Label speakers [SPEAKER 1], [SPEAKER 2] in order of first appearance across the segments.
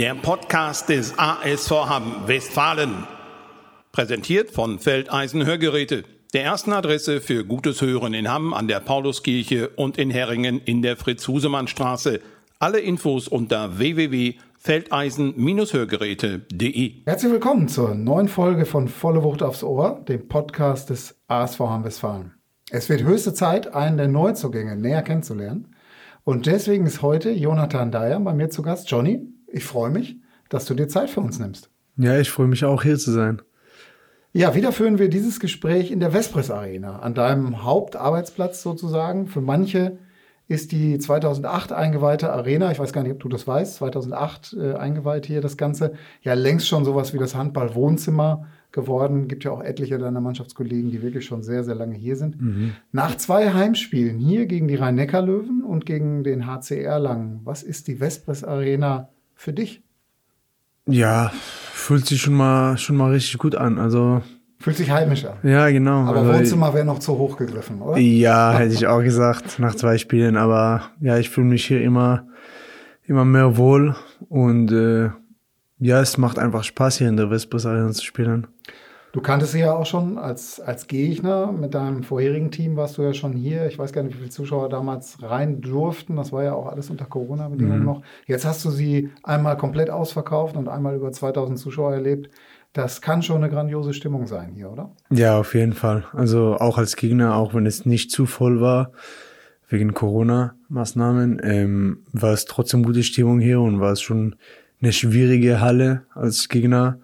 [SPEAKER 1] Der Podcast des ASV Hamm Westfalen. Präsentiert von Feldeisen Hörgeräte. Der ersten Adresse für gutes Hören in Hamm an der Pauluskirche und in Herringen in der Fritz-Husemann-Straße. Alle Infos unter www.feldeisen-hörgeräte.de.
[SPEAKER 2] Herzlich willkommen zur neuen Folge von Volle Wucht aufs Ohr, dem Podcast des ASV Hamm Westfalen. Es wird höchste Zeit, einen der Neuzugänge näher kennenzulernen. Und deswegen ist heute Jonathan Dyer bei mir zu Gast. Johnny, ich freue mich, dass du dir Zeit für uns nimmst.
[SPEAKER 3] Ja, ich freue mich auch hier zu sein.
[SPEAKER 2] Ja, wieder führen wir dieses Gespräch in der Vespris Arena, an deinem Hauptarbeitsplatz sozusagen. Für manche ist die 2008 eingeweihte Arena, ich weiß gar nicht, ob du das weißt, 2008 äh, eingeweiht hier das Ganze, ja längst schon sowas wie das Handball-Wohnzimmer geworden. Gibt ja auch etliche deiner Mannschaftskollegen, die wirklich schon sehr, sehr lange hier sind. Mhm. Nach zwei Heimspielen hier gegen die Rhein-Neckar-Löwen und gegen den HCR Lang, was ist die Vespris Arena für dich?
[SPEAKER 3] Ja, fühlt sich schon mal, schon mal richtig gut an. Also.
[SPEAKER 2] Fühlt sich heimischer.
[SPEAKER 3] Ja, genau.
[SPEAKER 2] Aber also, Wohnzimmer wäre noch zu hoch gegriffen, oder?
[SPEAKER 3] Ja, hätte ich auch gesagt, nach zwei Spielen. Aber ja, ich fühle mich hier immer, immer mehr wohl. Und äh, ja, es macht einfach Spaß, hier in der Vespers Arena zu spielen.
[SPEAKER 2] Du kanntest sie ja auch schon als, als Gegner. Mit deinem vorherigen Team warst du ja schon hier. Ich weiß gar nicht, wie viele Zuschauer damals rein durften. Das war ja auch alles unter Corona-Bedingungen mhm. noch. Jetzt hast du sie einmal komplett ausverkauft und einmal über 2000 Zuschauer erlebt. Das kann schon eine grandiose Stimmung sein hier, oder?
[SPEAKER 3] Ja, auf jeden Fall. Also auch als Gegner, auch wenn es nicht zu voll war, wegen Corona-Maßnahmen, ähm, war es trotzdem gute Stimmung hier und war es schon eine schwierige Halle als Gegner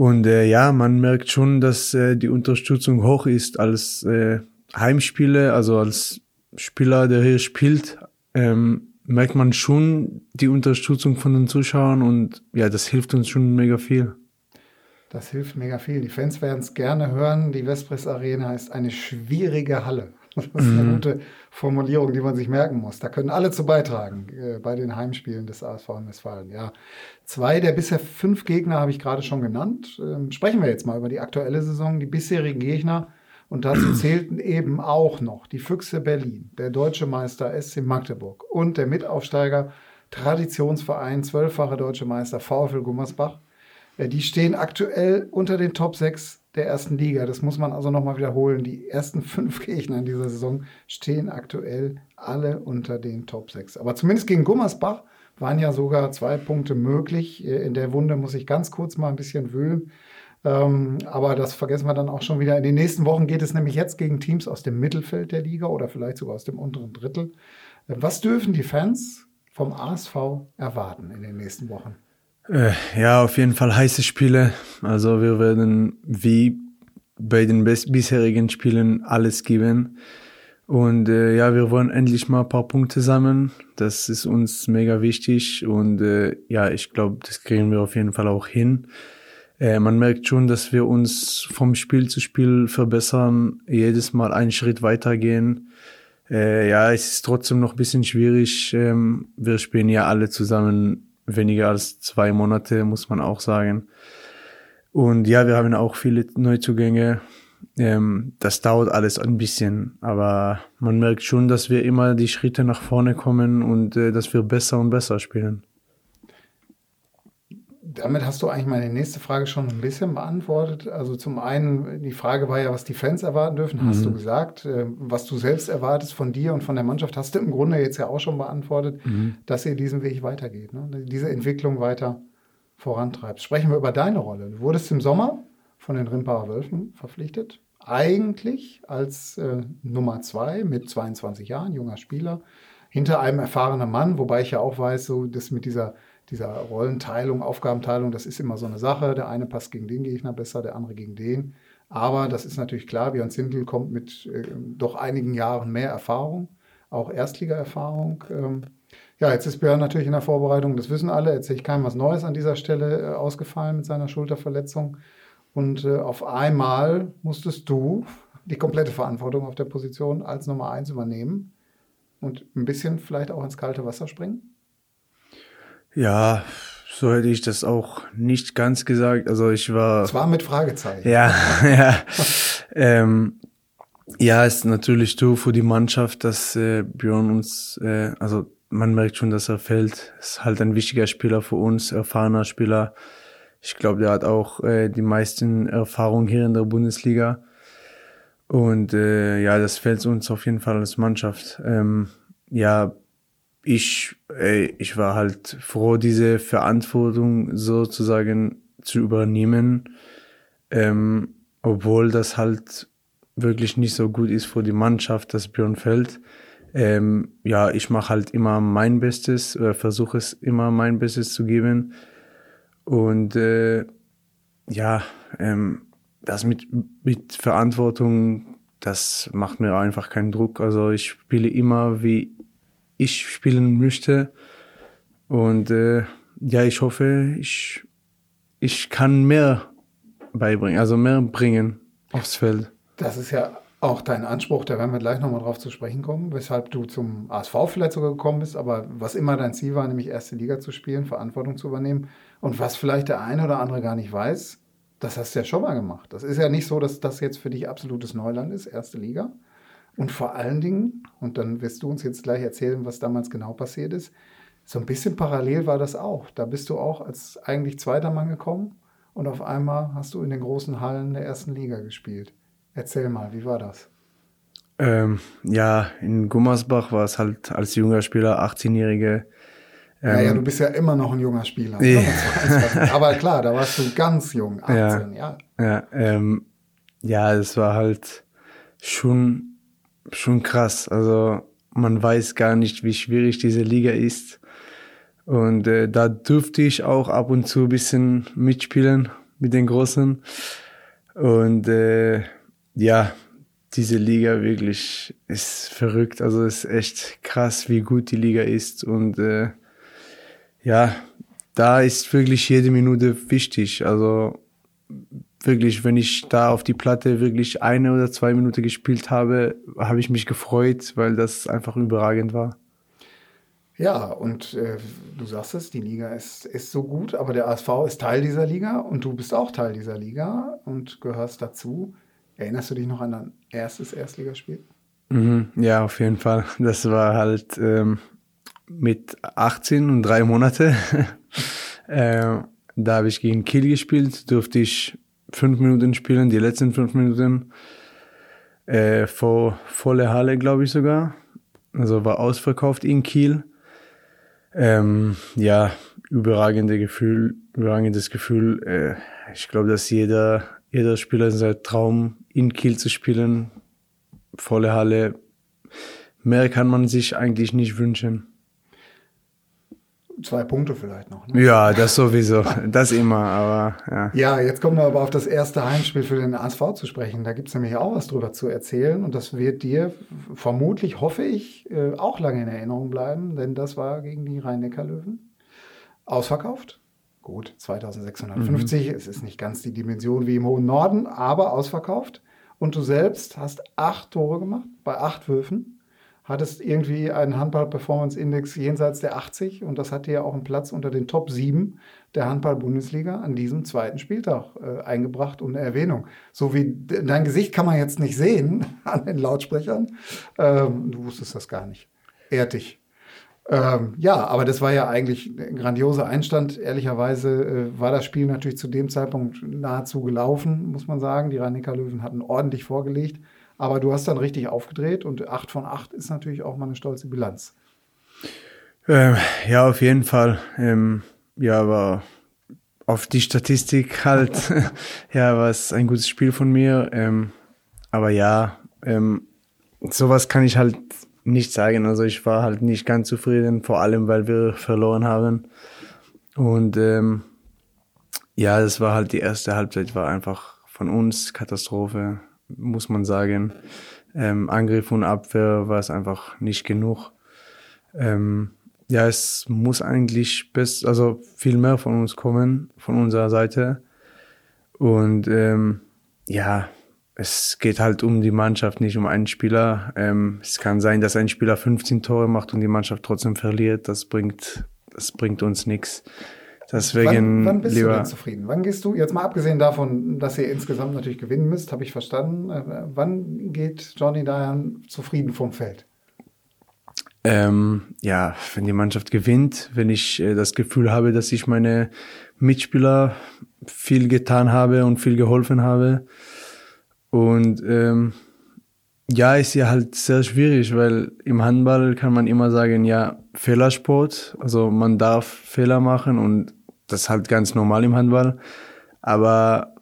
[SPEAKER 3] und äh, ja, man merkt schon, dass äh, die Unterstützung hoch ist als äh, Heimspieler, also als Spieler, der hier spielt, ähm, merkt man schon die Unterstützung von den Zuschauern und ja, das hilft uns schon mega viel.
[SPEAKER 2] Das hilft mega viel. Die Fans werden es gerne hören. Die Vespris Arena ist eine schwierige Halle. Das ist eine mhm. gute Formulierung, die man sich merken muss. Da können alle zu beitragen äh, bei den Heimspielen des ASV in Westfalen. Ja, zwei der bisher fünf Gegner habe ich gerade schon genannt. Ähm, sprechen wir jetzt mal über die aktuelle Saison, die bisherigen Gegner. Und dazu zählten eben auch noch die Füchse Berlin, der deutsche Meister SC Magdeburg und der Mitaufsteiger Traditionsverein, zwölffache deutsche Meister VfL Gummersbach. Äh, die stehen aktuell unter den Top 6 der ersten Liga. Das muss man also nochmal wiederholen. Die ersten fünf Gegner in dieser Saison stehen aktuell alle unter den Top 6. Aber zumindest gegen Gummersbach waren ja sogar zwei Punkte möglich. In der Wunde muss ich ganz kurz mal ein bisschen wühlen. Ähm, aber das vergessen wir dann auch schon wieder. In den nächsten Wochen geht es nämlich jetzt gegen Teams aus dem Mittelfeld der Liga oder vielleicht sogar aus dem unteren Drittel. Was dürfen die Fans vom ASV erwarten in den nächsten Wochen?
[SPEAKER 3] Äh, ja, auf jeden Fall heiße Spiele. Also wir werden wie bei den bisherigen Spielen alles geben. Und äh, ja, wir wollen endlich mal ein paar Punkte sammeln. Das ist uns mega wichtig. Und äh, ja, ich glaube, das kriegen wir auf jeden Fall auch hin. Äh, man merkt schon, dass wir uns vom Spiel zu Spiel verbessern, jedes Mal einen Schritt weitergehen. Äh, ja, es ist trotzdem noch ein bisschen schwierig. Ähm, wir spielen ja alle zusammen weniger als zwei Monate, muss man auch sagen. Und ja, wir haben auch viele Neuzugänge. Ähm, das dauert alles ein bisschen, aber man merkt schon, dass wir immer die Schritte nach vorne kommen und äh, dass wir besser und besser spielen
[SPEAKER 2] damit hast du eigentlich meine nächste Frage schon ein bisschen beantwortet. Also zum einen, die Frage war ja, was die Fans erwarten dürfen, hast du mhm. gesagt. Äh, was du selbst erwartest von dir und von der Mannschaft, hast du im Grunde jetzt ja auch schon beantwortet, mhm. dass ihr diesen Weg weitergeht, ne? diese Entwicklung weiter vorantreibt. Sprechen wir über deine Rolle. Du wurdest im Sommer von den Rimbacher Wölfen verpflichtet. Eigentlich als äh, Nummer zwei mit 22 Jahren, junger Spieler, hinter einem erfahrenen Mann, wobei ich ja auch weiß, so das mit dieser dieser Rollenteilung, Aufgabenteilung, das ist immer so eine Sache. Der eine passt gegen den Gegner besser, der andere gegen den. Aber das ist natürlich klar, Björn Zindel kommt mit äh, doch einigen Jahren mehr Erfahrung, auch Erstliga-Erfahrung. Ähm, ja, jetzt ist Björn natürlich in der Vorbereitung, das wissen alle, erzähle ich keinem was Neues an dieser Stelle, äh, ausgefallen mit seiner Schulterverletzung. Und äh, auf einmal musstest du die komplette Verantwortung auf der Position als Nummer eins übernehmen und ein bisschen vielleicht auch ins kalte Wasser springen.
[SPEAKER 3] Ja, so hätte ich das auch nicht ganz gesagt. Also ich war.
[SPEAKER 2] Es war mit Fragezeichen.
[SPEAKER 3] Ja, ja. ähm, ja, ist natürlich du für die Mannschaft, dass äh, Björn uns, äh, also man merkt schon, dass er fällt. Ist halt ein wichtiger Spieler für uns, erfahrener Spieler. Ich glaube, der hat auch äh, die meisten Erfahrungen hier in der Bundesliga. Und äh, ja, das fällt uns auf jeden Fall als Mannschaft. Ähm, ja, ich, äh, ich war halt froh, diese Verantwortung sozusagen zu übernehmen, ähm, obwohl das halt wirklich nicht so gut ist für die Mannschaft, das Björn fällt. Ähm, ja, ich mache halt immer mein Bestes oder versuche es immer mein Bestes zu geben. Und äh, ja, ähm, das mit, mit Verantwortung, das macht mir einfach keinen Druck. Also ich spiele immer, wie ich spielen möchte. Und äh, ja, ich hoffe, ich, ich kann mehr beibringen, also mehr bringen aufs Feld.
[SPEAKER 2] Das ist ja auch dein Anspruch, da werden wir gleich nochmal drauf zu sprechen kommen, weshalb du zum ASV vielleicht sogar gekommen bist, aber was immer dein Ziel war, nämlich erste Liga zu spielen, Verantwortung zu übernehmen und was vielleicht der eine oder andere gar nicht weiß, das hast du ja schon mal gemacht. Das ist ja nicht so, dass das jetzt für dich absolutes Neuland ist, erste Liga. Und vor allen Dingen, und dann wirst du uns jetzt gleich erzählen, was damals genau passiert ist, so ein bisschen parallel war das auch. Da bist du auch als eigentlich zweiter Mann gekommen und auf einmal hast du in den großen Hallen der ersten Liga gespielt. Erzähl mal, wie war das?
[SPEAKER 3] Ähm, ja, in Gummersbach war es halt als junger Spieler, 18-Jährige.
[SPEAKER 2] Ähm, ja, ja, du bist ja immer noch ein junger Spieler. Ja. Aber klar, da warst du ganz jung, 18, ja.
[SPEAKER 3] Ja, ja, ähm, ja es war halt schon, schon krass. Also man weiß gar nicht, wie schwierig diese Liga ist. Und äh, da durfte ich auch ab und zu ein bisschen mitspielen mit den Großen. Und äh, ja, diese Liga wirklich ist verrückt. Also es ist echt krass, wie gut die Liga ist. Und äh, ja, da ist wirklich jede Minute wichtig. Also wirklich, wenn ich da auf die Platte wirklich eine oder zwei Minuten gespielt habe, habe ich mich gefreut, weil das einfach überragend war.
[SPEAKER 2] Ja, und äh, du sagst es, die Liga ist, ist so gut, aber der ASV ist Teil dieser Liga und du bist auch Teil dieser Liga und gehörst dazu. Erinnerst du dich noch an dein erstes Erstligaspiel?
[SPEAKER 3] Mhm, ja, auf jeden Fall. Das war halt ähm, mit 18 und drei Monate. äh, da habe ich gegen Kiel gespielt, durfte ich fünf Minuten spielen, die letzten fünf Minuten äh, vor volle Halle, glaube ich sogar. Also war ausverkauft in Kiel. Ähm, ja, überragende Gefühl, überragendes Gefühl. Äh, ich glaube, dass jeder jeder Spieler sein Traum, in Kiel zu spielen, volle Halle. Mehr kann man sich eigentlich nicht wünschen.
[SPEAKER 2] Zwei Punkte vielleicht noch. Ne?
[SPEAKER 3] Ja, das sowieso. das immer, aber ja.
[SPEAKER 2] Ja, jetzt kommen wir aber auf das erste Heimspiel für den ASV zu sprechen. Da gibt es nämlich auch was drüber zu erzählen und das wird dir vermutlich, hoffe ich, äh, auch lange in Erinnerung bleiben, denn das war gegen die Rhein-Neckar-Löwen. Ausverkauft, Gut, 2650, mhm. es ist nicht ganz die Dimension wie im hohen Norden, aber ausverkauft. Und du selbst hast acht Tore gemacht bei acht Würfen, hattest irgendwie einen Handball-Performance-Index jenseits der 80 und das hat dir auch einen Platz unter den Top 7 der Handball-Bundesliga an diesem zweiten Spieltag äh, eingebracht und eine Erwähnung. So wie dein Gesicht kann man jetzt nicht sehen an den Lautsprechern. Ähm, du wusstest das gar nicht. Ehrt. Ähm, ja, aber das war ja eigentlich ein grandioser Einstand. Ehrlicherweise äh, war das Spiel natürlich zu dem Zeitpunkt nahezu gelaufen, muss man sagen. Die rhein löwen hatten ordentlich vorgelegt. Aber du hast dann richtig aufgedreht und 8 von 8 ist natürlich auch mal eine stolze Bilanz.
[SPEAKER 3] Ähm, ja, auf jeden Fall. Ähm, ja, aber auf die Statistik halt, ja, war es ein gutes Spiel von mir. Ähm, aber ja, ähm, sowas kann ich halt nicht sagen. Also ich war halt nicht ganz zufrieden, vor allem weil wir verloren haben. Und ähm, ja, das war halt die erste Halbzeit, war einfach von uns Katastrophe, muss man sagen. Ähm, Angriff und Abwehr war es einfach nicht genug. Ähm, ja, es muss eigentlich best, also viel mehr von uns kommen, von unserer Seite. Und ähm, ja, es geht halt um die Mannschaft, nicht um einen Spieler. Ähm, es kann sein, dass ein Spieler 15 Tore macht und die Mannschaft trotzdem verliert. Das bringt, das bringt uns nichts.
[SPEAKER 2] Deswegen wann, wann bist lieber du denn zufrieden? Wann gehst du, jetzt mal abgesehen davon, dass ihr insgesamt natürlich gewinnen müsst, habe ich verstanden. Äh, wann geht Johnny Dayan zufrieden vom Feld?
[SPEAKER 3] Ähm, ja, wenn die Mannschaft gewinnt, wenn ich äh, das Gefühl habe, dass ich meine Mitspieler viel getan habe und viel geholfen habe. Und ähm, ja, ist ja halt sehr schwierig, weil im Handball kann man immer sagen, ja, Fehlersport, also man darf Fehler machen und das ist halt ganz normal im Handball. Aber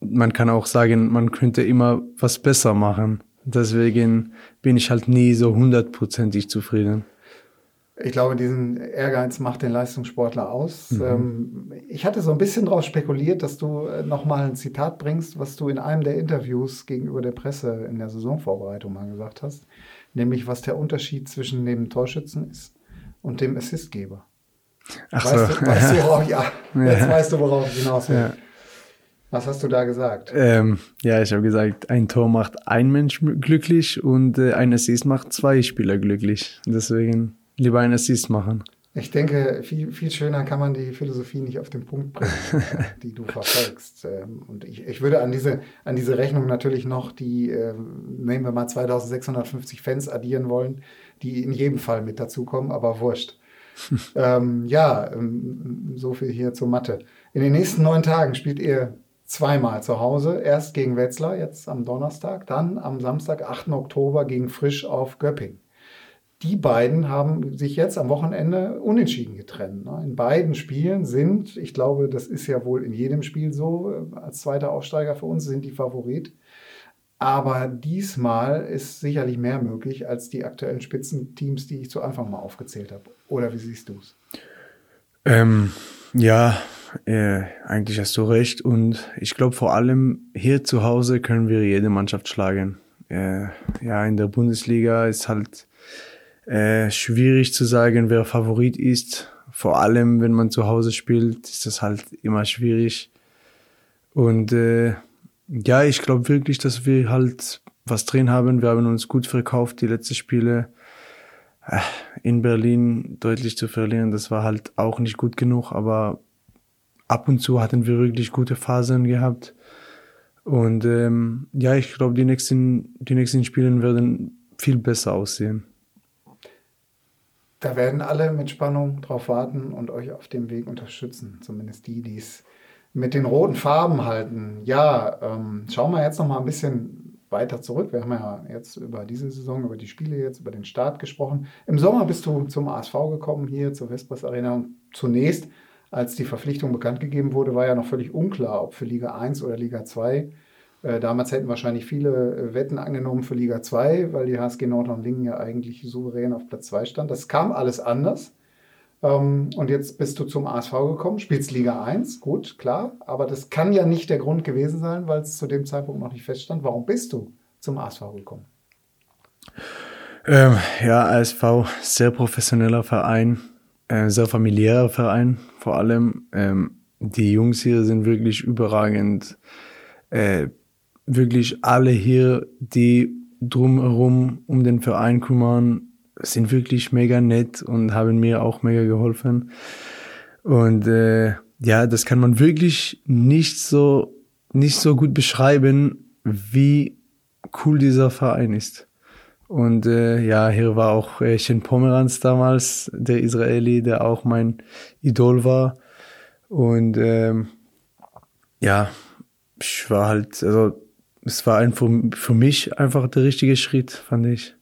[SPEAKER 3] man kann auch sagen, man könnte immer was besser machen. Deswegen bin ich halt nie so hundertprozentig zufrieden.
[SPEAKER 2] Ich glaube, diesen Ehrgeiz macht den Leistungssportler aus. Mhm. Ähm, ich hatte so ein bisschen darauf spekuliert, dass du äh, nochmal ein Zitat bringst, was du in einem der Interviews gegenüber der Presse in der Saisonvorbereitung mal gesagt hast, nämlich was der Unterschied zwischen dem Torschützen ist und dem Assistgeber. Ach weißt, so. du, weißt du, worauf, ja, jetzt weißt du, worauf ich hinaus will. Ja. Was hast du da gesagt?
[SPEAKER 3] Ähm, ja, ich habe gesagt, ein Tor macht ein Mensch glücklich und äh, ein Assist macht zwei Spieler glücklich. Deswegen lieber ein Assist machen.
[SPEAKER 2] Ich denke, viel, viel schöner kann man die Philosophie nicht auf den Punkt bringen, die du verfolgst. Ähm, und ich, ich würde an diese, an diese Rechnung natürlich noch die, äh, nehmen wir mal 2650 Fans addieren wollen, die in jedem Fall mit dazukommen, aber wurscht. ähm, ja, ähm, so viel hier zur Mathe. In den nächsten neun Tagen spielt ihr zweimal zu Hause. Erst gegen Wetzlar, jetzt am Donnerstag, dann am Samstag, 8. Oktober gegen Frisch auf Göpping. Die beiden haben sich jetzt am Wochenende unentschieden getrennt. Ne? In beiden Spielen sind, ich glaube, das ist ja wohl in jedem Spiel so, äh, als zweiter Aufsteiger für uns sind die Favorit. Aber diesmal ist sicherlich mehr möglich als die aktuellen Spitzenteams, die ich zu Anfang mal aufgezählt habe. Oder wie siehst du es?
[SPEAKER 3] Ähm, ja, äh, eigentlich hast du recht. Und ich glaube, vor allem hier zu Hause können wir jede Mannschaft schlagen. Äh, ja, in der Bundesliga ist halt äh, schwierig zu sagen, wer Favorit ist. Vor allem, wenn man zu Hause spielt, ist das halt immer schwierig. Und äh, ja, ich glaube wirklich, dass wir halt was drin haben. Wir haben uns gut verkauft, die letzten Spiele. Äh, in Berlin deutlich zu verlieren, das war halt auch nicht gut genug, aber ab und zu hatten wir wirklich gute Phasen gehabt. Und ähm, ja, ich glaube, die nächsten, die nächsten Spiele werden viel besser aussehen.
[SPEAKER 2] Da werden alle mit Spannung drauf warten und euch auf dem Weg unterstützen. Zumindest die, die es mit den roten Farben halten. Ja, ähm, schauen wir jetzt noch mal ein bisschen weiter zurück. Wir haben ja jetzt über diese Saison, über die Spiele jetzt, über den Start gesprochen. Im Sommer bist du zum ASV gekommen, hier zur Vespers Arena. Und zunächst als die Verpflichtung bekannt gegeben wurde, war ja noch völlig unklar, ob für Liga 1 oder Liga 2. Äh, damals hätten wahrscheinlich viele äh, Wetten angenommen für Liga 2, weil die HSG Nordhorn-Lingen ja eigentlich souverän auf Platz 2 stand. Das kam alles anders. Ähm, und jetzt bist du zum ASV gekommen, spielst Liga 1, gut, klar, aber das kann ja nicht der Grund gewesen sein, weil es zu dem Zeitpunkt noch nicht feststand. Warum bist du zum ASV gekommen?
[SPEAKER 3] Ähm, ja, ASV, sehr professioneller Verein, äh, sehr familiärer Verein vor allem. Ähm, die Jungs hier sind wirklich überragend. Äh, wirklich alle hier, die drumherum um den Verein kümmern, sind wirklich mega nett und haben mir auch mega geholfen. Und äh, ja, das kann man wirklich nicht so nicht so gut beschreiben, wie cool dieser Verein ist. Und äh, ja, hier war auch äh, Shen Pomeranz damals, der Israeli, der auch mein Idol war. Und ähm, ja, ich war halt, also es war einfach für mich einfach der richtige Schritt, fand ich.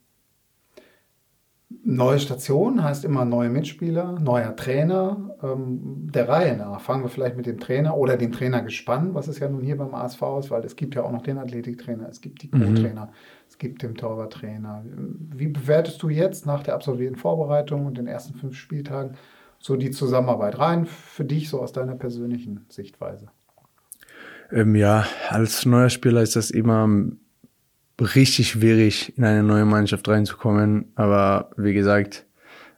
[SPEAKER 2] Neue Station heißt immer neue Mitspieler, neuer Trainer. Ähm, der Reihe nach fangen wir vielleicht mit dem Trainer oder dem Trainergespann, was es ja nun hier beim ASV ist, weil es gibt ja auch noch den Athletiktrainer, es gibt die mhm. Co-Trainer. Mhm es gibt den Torwarttrainer. Wie bewertest du jetzt nach der absolvierten Vorbereitung und den ersten fünf Spieltagen so die Zusammenarbeit rein für dich, so aus deiner persönlichen Sichtweise?
[SPEAKER 3] Ähm, ja, als neuer Spieler ist das immer richtig schwierig, in eine neue Mannschaft reinzukommen. Aber wie gesagt,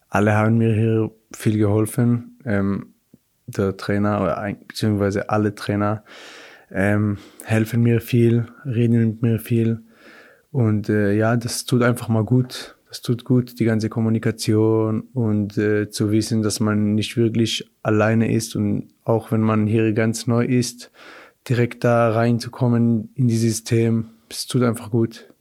[SPEAKER 3] alle haben mir hier viel geholfen. Ähm, der Trainer oder beziehungsweise alle Trainer ähm, helfen mir viel, reden mit mir viel. Und äh, ja, das tut einfach mal gut. Das tut gut, die ganze Kommunikation und äh, zu wissen, dass man nicht wirklich alleine ist und auch wenn man hier ganz neu ist, direkt da reinzukommen in dieses System, es tut einfach gut.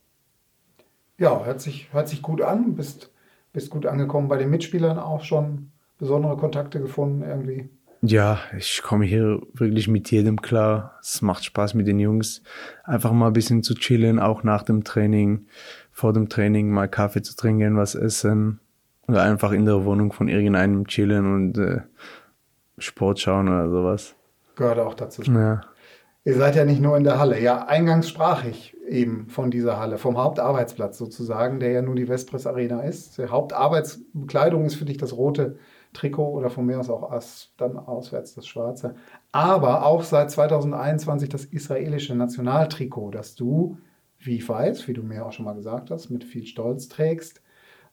[SPEAKER 2] Ja, hört sich, hört sich gut an. Bist bist gut angekommen bei den Mitspielern auch schon besondere Kontakte gefunden irgendwie?
[SPEAKER 3] Ja, ich komme hier wirklich mit jedem klar. Es macht Spaß mit den Jungs. Einfach mal ein bisschen zu chillen, auch nach dem Training, vor dem Training mal Kaffee zu trinken, was essen. Oder einfach in der Wohnung von irgendeinem chillen und äh, Sport schauen oder sowas.
[SPEAKER 2] Gehört auch dazu.
[SPEAKER 3] Ja.
[SPEAKER 2] Ihr seid ja nicht nur in der Halle. Ja, eingangs sprach ich eben von dieser Halle, vom Hauptarbeitsplatz sozusagen, der ja nun die Vespris Arena ist. Die Hauptarbeitsbekleidung ist für dich das rote Trikot oder von mir aus auch aus, dann auswärts das schwarze. Aber auch seit 2021 das israelische Nationaltrikot, das du, wie ich weiß, wie du mir auch schon mal gesagt hast, mit viel Stolz trägst.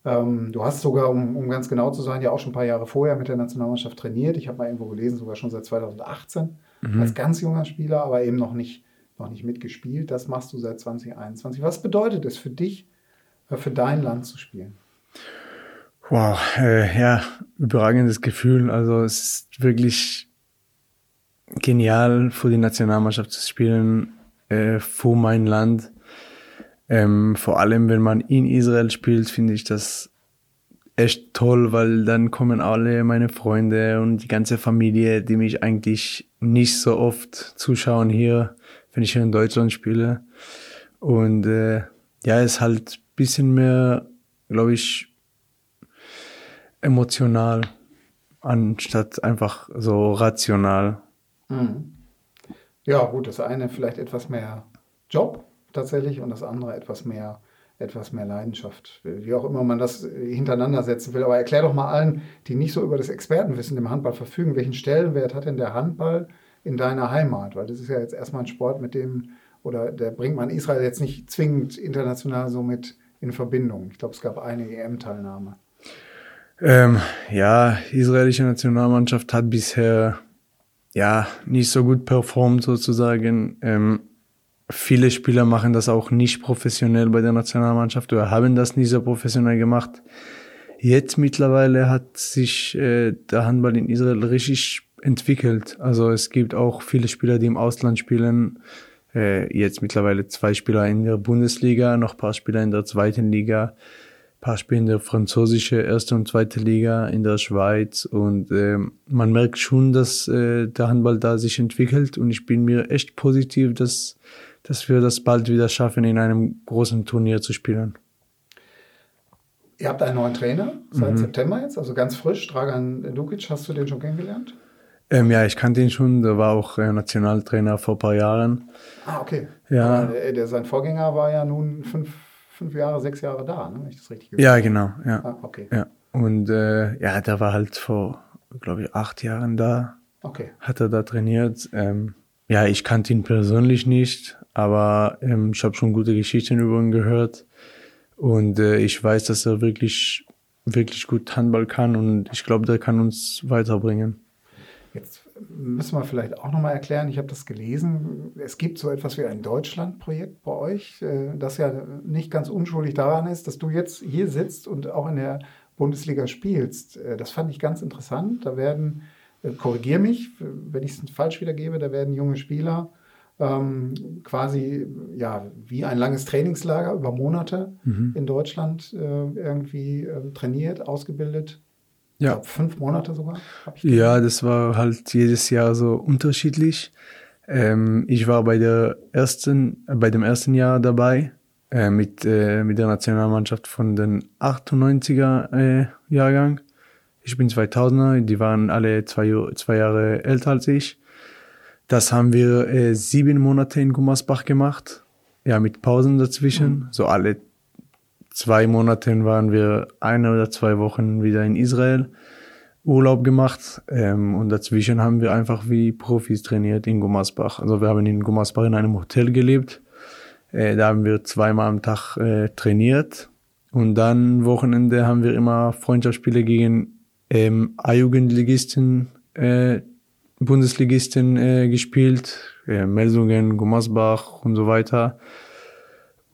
[SPEAKER 2] Ähm, du hast sogar, um, um, ganz genau zu sein, ja auch schon ein paar Jahre vorher mit der Nationalmannschaft trainiert. Ich habe mal irgendwo gelesen, sogar schon seit 2018 mhm. als ganz junger Spieler, aber eben noch nicht, noch nicht mitgespielt. Das machst du seit 2021. Was bedeutet es für dich, äh, für dein Land zu spielen?
[SPEAKER 3] Wow, äh, ja, überragendes Gefühl. Also es ist wirklich genial, für die Nationalmannschaft zu spielen, äh, für mein Land. Ähm, vor allem, wenn man in Israel spielt, finde ich das echt toll, weil dann kommen alle meine Freunde und die ganze Familie, die mich eigentlich nicht so oft zuschauen hier, wenn ich hier in Deutschland spiele. Und äh, ja, ist halt bisschen mehr, glaube ich, emotional, anstatt einfach so rational.
[SPEAKER 2] Mhm. Ja, gut, das eine vielleicht etwas mehr Job tatsächlich und das andere etwas mehr, etwas mehr Leidenschaft. Wie auch immer man das hintereinander setzen will. Aber erklär doch mal allen, die nicht so über das Expertenwissen im Handball verfügen, welchen Stellenwert hat denn der Handball in deiner Heimat? Weil das ist ja jetzt erstmal ein Sport, mit dem, oder der bringt man Israel jetzt nicht zwingend international so mit in Verbindung. Ich glaube, es gab eine EM-Teilnahme.
[SPEAKER 3] Ähm, ja, israelische Nationalmannschaft hat bisher ja nicht so gut performt sozusagen. Ähm, viele Spieler machen das auch nicht professionell bei der Nationalmannschaft oder haben das nicht so professionell gemacht. Jetzt mittlerweile hat sich äh, der Handball in Israel richtig entwickelt. Also es gibt auch viele Spieler, die im Ausland spielen. Äh, jetzt mittlerweile zwei Spieler in der Bundesliga, noch paar Spieler in der zweiten Liga paar Spiele in der französischen erste und zweite Liga in der Schweiz und äh, man merkt schon, dass äh, der Handball da sich entwickelt und ich bin mir echt positiv, dass, dass wir das bald wieder schaffen, in einem großen Turnier zu spielen.
[SPEAKER 2] Ihr habt einen neuen Trainer seit mhm. September jetzt, also ganz frisch. Dragan Dukic, hast du den schon kennengelernt?
[SPEAKER 3] Ähm, ja, ich kannte ihn schon. Der war auch äh, Nationaltrainer vor ein paar Jahren.
[SPEAKER 2] Ah, okay.
[SPEAKER 3] Ja.
[SPEAKER 2] Der, der, sein Vorgänger war ja nun fünf, fünf Jahre, sechs Jahre da, ne? wenn ich das richtig
[SPEAKER 3] gehört Ja, genau. Ja.
[SPEAKER 2] Ah, okay.
[SPEAKER 3] Ja. Und äh, ja, der war halt vor, glaube ich, acht Jahren da.
[SPEAKER 2] Okay.
[SPEAKER 3] Hat er da trainiert. Ähm, ja, ich kannte ihn persönlich nicht, aber ähm, ich habe schon gute Geschichten über ihn gehört. Und äh, ich weiß, dass er wirklich, wirklich gut Handball kann und ich glaube, der kann uns weiterbringen.
[SPEAKER 2] Jetzt müssen wir vielleicht auch nochmal erklären, ich habe das gelesen, es gibt so etwas wie ein Deutschland-Projekt bei euch, äh, das ja nicht ganz unschuldig daran ist, dass du jetzt hier sitzt und auch in der Bundesliga spielst. Äh, das fand ich ganz interessant. Da werden, äh, korrigier mich, wenn ich es falsch wiedergebe, da werden junge Spieler ähm, quasi ja wie ein langes Trainingslager über Monate mhm. in Deutschland äh, irgendwie äh, trainiert, ausgebildet ja. Glaub, fünf Monate sogar.
[SPEAKER 3] ja, das war halt jedes Jahr so unterschiedlich. Ähm, ich war bei der ersten, äh, bei dem ersten Jahr dabei äh, mit äh, mit der Nationalmannschaft von den 98er äh, Jahrgang. Ich bin 2000er, die waren alle zwei, zwei Jahre älter als ich. Das haben wir äh, sieben Monate in Gummersbach gemacht. Ja, mit Pausen dazwischen. Mhm. So alle zwei Monaten waren wir eine oder zwei Wochen wieder in Israel Urlaub gemacht ähm, und dazwischen haben wir einfach wie Profis trainiert in Gummersbach. Also wir haben in Gummersbach in einem Hotel gelebt. Äh, da haben wir zweimal am Tag äh, trainiert und dann Wochenende haben wir immer Freundschaftsspiele gegen ähm, A-Jugendligisten, äh, Bundesligisten äh, gespielt, äh, Melsungen, Gummersbach und so weiter.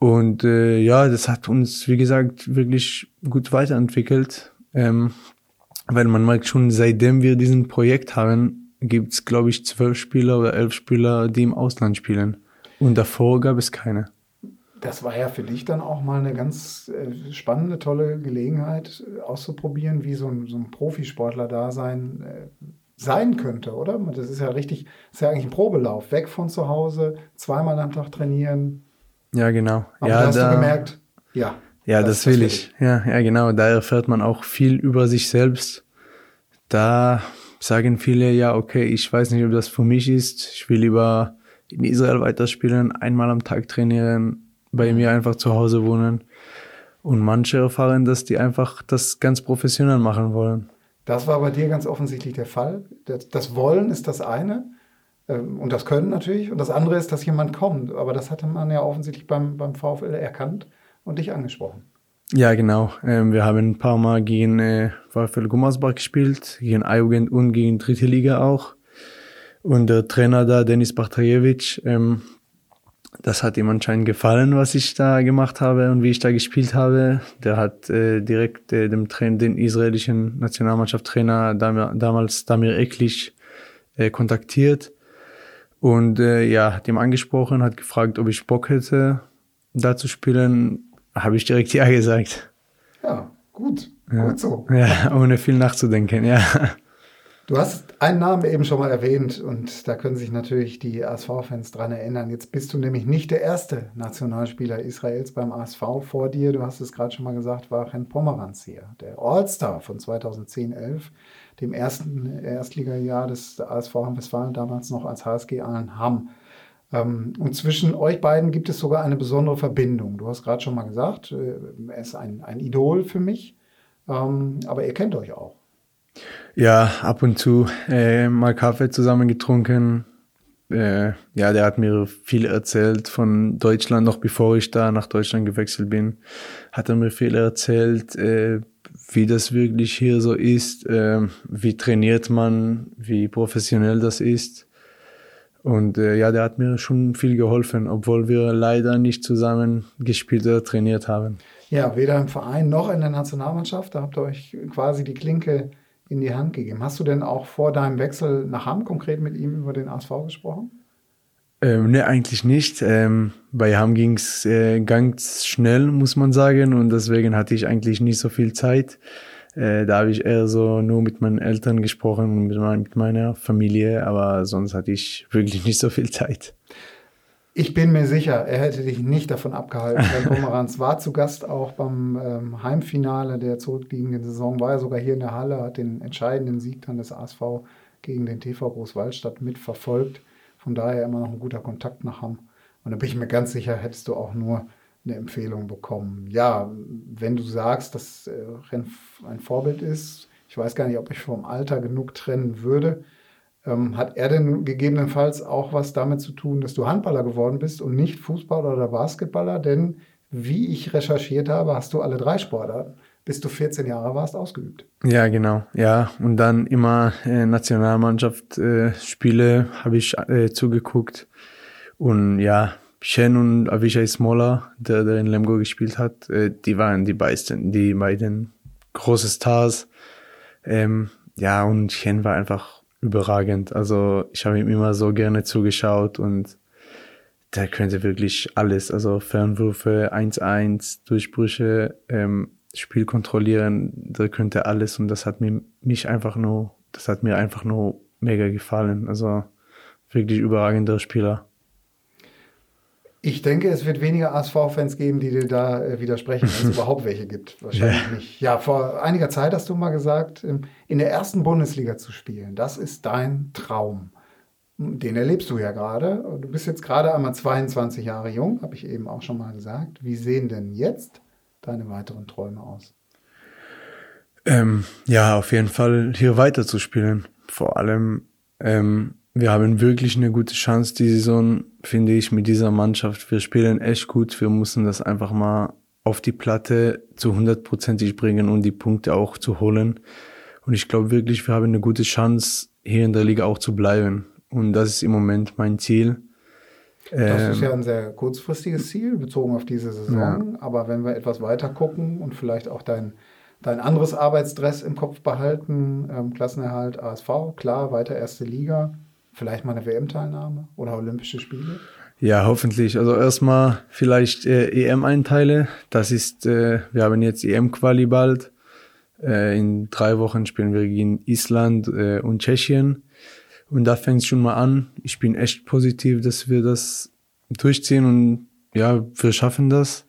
[SPEAKER 3] Und äh, ja, das hat uns, wie gesagt, wirklich gut weiterentwickelt. Ähm, weil man merkt schon, seitdem wir diesen Projekt haben, gibt es, glaube ich, zwölf Spieler oder elf Spieler, die im Ausland spielen. Und davor gab es keine.
[SPEAKER 2] das war ja für dich dann auch mal eine ganz äh, spannende, tolle Gelegenheit äh, auszuprobieren, wie so ein, so ein Profisportler da sein, äh, sein könnte, oder? Das ist ja richtig, das ist ja eigentlich ein Probelauf. Weg von zu Hause, zweimal am Tag trainieren.
[SPEAKER 3] Ja, genau.
[SPEAKER 2] Aber
[SPEAKER 3] ja,
[SPEAKER 2] hast
[SPEAKER 3] da,
[SPEAKER 2] du gemerkt, ja.
[SPEAKER 3] Ja, das, das will ich. Ja, ja, genau. Da erfährt man auch viel über sich selbst. Da sagen viele, ja, okay, ich weiß nicht, ob das für mich ist. Ich will lieber in Israel weiterspielen, einmal am Tag trainieren, bei mir einfach zu Hause wohnen. Und manche erfahren, dass die einfach das ganz professionell machen wollen.
[SPEAKER 2] Das war bei dir ganz offensichtlich der Fall. Das, das Wollen ist das eine und das Können natürlich. Und das andere ist, dass jemand kommt. Aber das hatte man ja offensichtlich beim, beim VfL erkannt und dich angesprochen.
[SPEAKER 3] Ja, genau. Ähm, wir haben ein paar Mal gegen äh, VfL Gummersbach gespielt, gegen Eijugend und gegen Dritte Liga auch. Und der Trainer da, Denis Bartajewitsch, ähm, das hat ihm anscheinend gefallen, was ich da gemacht habe und wie ich da gespielt habe. Der hat äh, direkt äh, dem Trainer, den israelischen Nationalmannschaftstrainer damals Damir Eklich äh, kontaktiert und äh, ja, hat ihm angesprochen, hat gefragt, ob ich Bock hätte, da zu spielen. Habe ich direkt ja gesagt.
[SPEAKER 2] Ja, gut. Ja. Gut so.
[SPEAKER 3] Ja, ohne viel nachzudenken, ja.
[SPEAKER 2] Du hast einen Namen eben schon mal erwähnt und da können sich natürlich die ASV-Fans dran erinnern. Jetzt bist du nämlich nicht der erste Nationalspieler Israels beim ASV vor dir. Du hast es gerade schon mal gesagt, war Ren Pomeranz hier, der All-Star von 2010-11, dem ersten Erstligajahr des ASV Westfalen, damals noch als HSG Allen-Hamm. Ähm, und zwischen euch beiden gibt es sogar eine besondere Verbindung. Du hast gerade schon mal gesagt, äh, er ist ein, ein Idol für mich, ähm, aber ihr kennt euch auch.
[SPEAKER 3] Ja, ab und zu äh, mal Kaffee zusammen getrunken. Äh, ja, der hat mir viel erzählt von Deutschland, noch bevor ich da nach Deutschland gewechselt bin. Hat er mir viel erzählt, äh, wie das wirklich hier so ist, äh, wie trainiert man, wie professionell das ist. Und äh, ja, der hat mir schon viel geholfen, obwohl wir leider nicht zusammen gespielt oder trainiert haben.
[SPEAKER 2] Ja, weder im Verein noch in der Nationalmannschaft. Da habt ihr euch quasi die Klinke in die Hand gegeben. Hast du denn auch vor deinem Wechsel nach Hamm konkret mit ihm über den ASV gesprochen?
[SPEAKER 3] Ähm, ne, eigentlich nicht. Ähm, bei Hamm ging es äh, ganz schnell, muss man sagen, und deswegen hatte ich eigentlich nicht so viel Zeit. Äh, da habe ich eher so nur mit meinen Eltern gesprochen und mit, mein, mit meiner Familie, aber sonst hatte ich wirklich nicht so viel Zeit.
[SPEAKER 2] Ich bin mir sicher, er hätte dich nicht davon abgehalten. Herr Pomeranz war zu Gast auch beim ähm, Heimfinale der zurückliegenden Saison, war er sogar hier in der Halle, hat den entscheidenden Sieg dann des ASV gegen den TV Großwaldstadt mitverfolgt. Von daher immer noch ein guter Kontakt nach Hamm. Und da bin ich mir ganz sicher, hättest du auch nur eine Empfehlung bekommen. Ja, wenn du sagst, dass äh, Renn ein Vorbild ist, ich weiß gar nicht, ob ich vom Alter genug trennen würde. Ähm, hat er denn gegebenenfalls auch was damit zu tun, dass du Handballer geworden bist und nicht Fußballer oder Basketballer? Denn wie ich recherchiert habe, hast du alle drei Sportarten, bis du 14 Jahre warst, ausgeübt.
[SPEAKER 3] Ja, genau. Ja, und dann immer äh, Nationalmannschaft äh, habe ich äh, zugeguckt. Und ja, Shen und Avishai Smoller, der, der in Lemgo gespielt hat, äh, die waren die beiden, die beiden große Stars. Ähm, ja, und Shen war einfach überragend. Also ich habe ihm immer so gerne zugeschaut und der könnte wirklich alles, also Fernwürfe, 1-1, Durchbrüche, ähm, Spiel kontrollieren, der könnte alles und das hat mir, mich einfach nur, das hat mir einfach nur mega gefallen. Also wirklich überragender Spieler.
[SPEAKER 2] Ich denke, es wird weniger ASV-Fans geben, die dir da äh, widersprechen, wenn es überhaupt welche gibt. Wahrscheinlich ja. nicht. Ja, vor einiger Zeit hast du mal gesagt, in der ersten Bundesliga zu spielen, das ist dein Traum. Den erlebst du ja gerade. Du bist jetzt gerade einmal 22 Jahre jung, habe ich eben auch schon mal gesagt. Wie sehen denn jetzt deine weiteren Träume aus?
[SPEAKER 3] Ähm, ja, auf jeden Fall hier weiter zu spielen. Vor allem ähm, wir haben wirklich eine gute Chance die Saison, finde ich, mit dieser Mannschaft. Wir spielen echt gut. Wir müssen das einfach mal auf die Platte zu hundertprozentig bringen und die Punkte auch zu holen. Und ich glaube wirklich, wir haben eine gute Chance, hier in der Liga auch zu bleiben. Und das ist im Moment mein Ziel.
[SPEAKER 2] Das ist ja ähm, ein sehr kurzfristiges Ziel, bezogen auf diese Saison. Ja. Aber wenn wir etwas weiter gucken und vielleicht auch dein, dein anderes Arbeitsdress im Kopf behalten, ähm, Klassenerhalt ASV, klar, weiter erste Liga, Vielleicht mal eine WM-Teilnahme oder Olympische Spiele?
[SPEAKER 3] Ja, hoffentlich. Also erstmal vielleicht äh, EM-Einteile. Das ist, äh, wir haben jetzt EM-Quali bald. Äh, in drei Wochen spielen wir gegen Island äh, und Tschechien. Und da fängt es schon mal an. Ich bin echt positiv, dass wir das durchziehen und ja, wir schaffen das.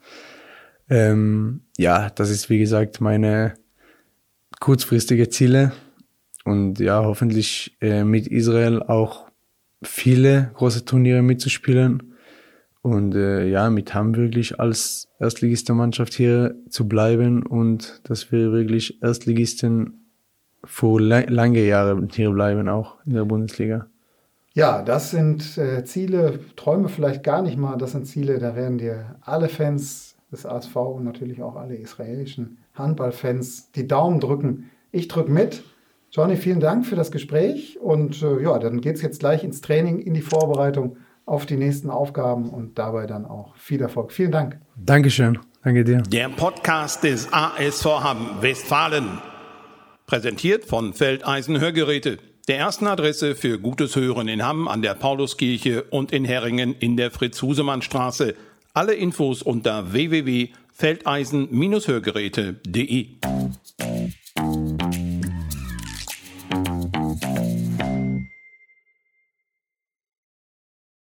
[SPEAKER 3] Ähm, ja, das ist wie gesagt meine kurzfristige Ziele und ja, hoffentlich äh, mit Israel auch viele große Turniere mitzuspielen und äh, ja, mit Ham wirklich als Erstligiste Mannschaft hier zu bleiben und dass wir wirklich Erstligisten für lange Jahre hier bleiben, auch in der Bundesliga.
[SPEAKER 2] Ja, das sind äh, Ziele, Träume vielleicht gar nicht mal, das sind Ziele, da werden dir alle Fans des ASV und natürlich auch alle israelischen Handballfans die Daumen drücken. Ich drücke mit. Johnny, vielen Dank für das Gespräch und äh, ja, dann geht es jetzt gleich ins Training, in die Vorbereitung auf die nächsten Aufgaben und dabei dann auch viel Erfolg. Vielen Dank.
[SPEAKER 3] Dankeschön. Danke dir.
[SPEAKER 1] Der Podcast des ASV Hamm Westfalen. Präsentiert von Feldeisen Hörgeräte. Der ersten Adresse für gutes Hören in Hamm an der Pauluskirche und in Herringen in der Fritz-Husemann-Straße. Alle Infos unter www.feldeisen-hörgeräte.de.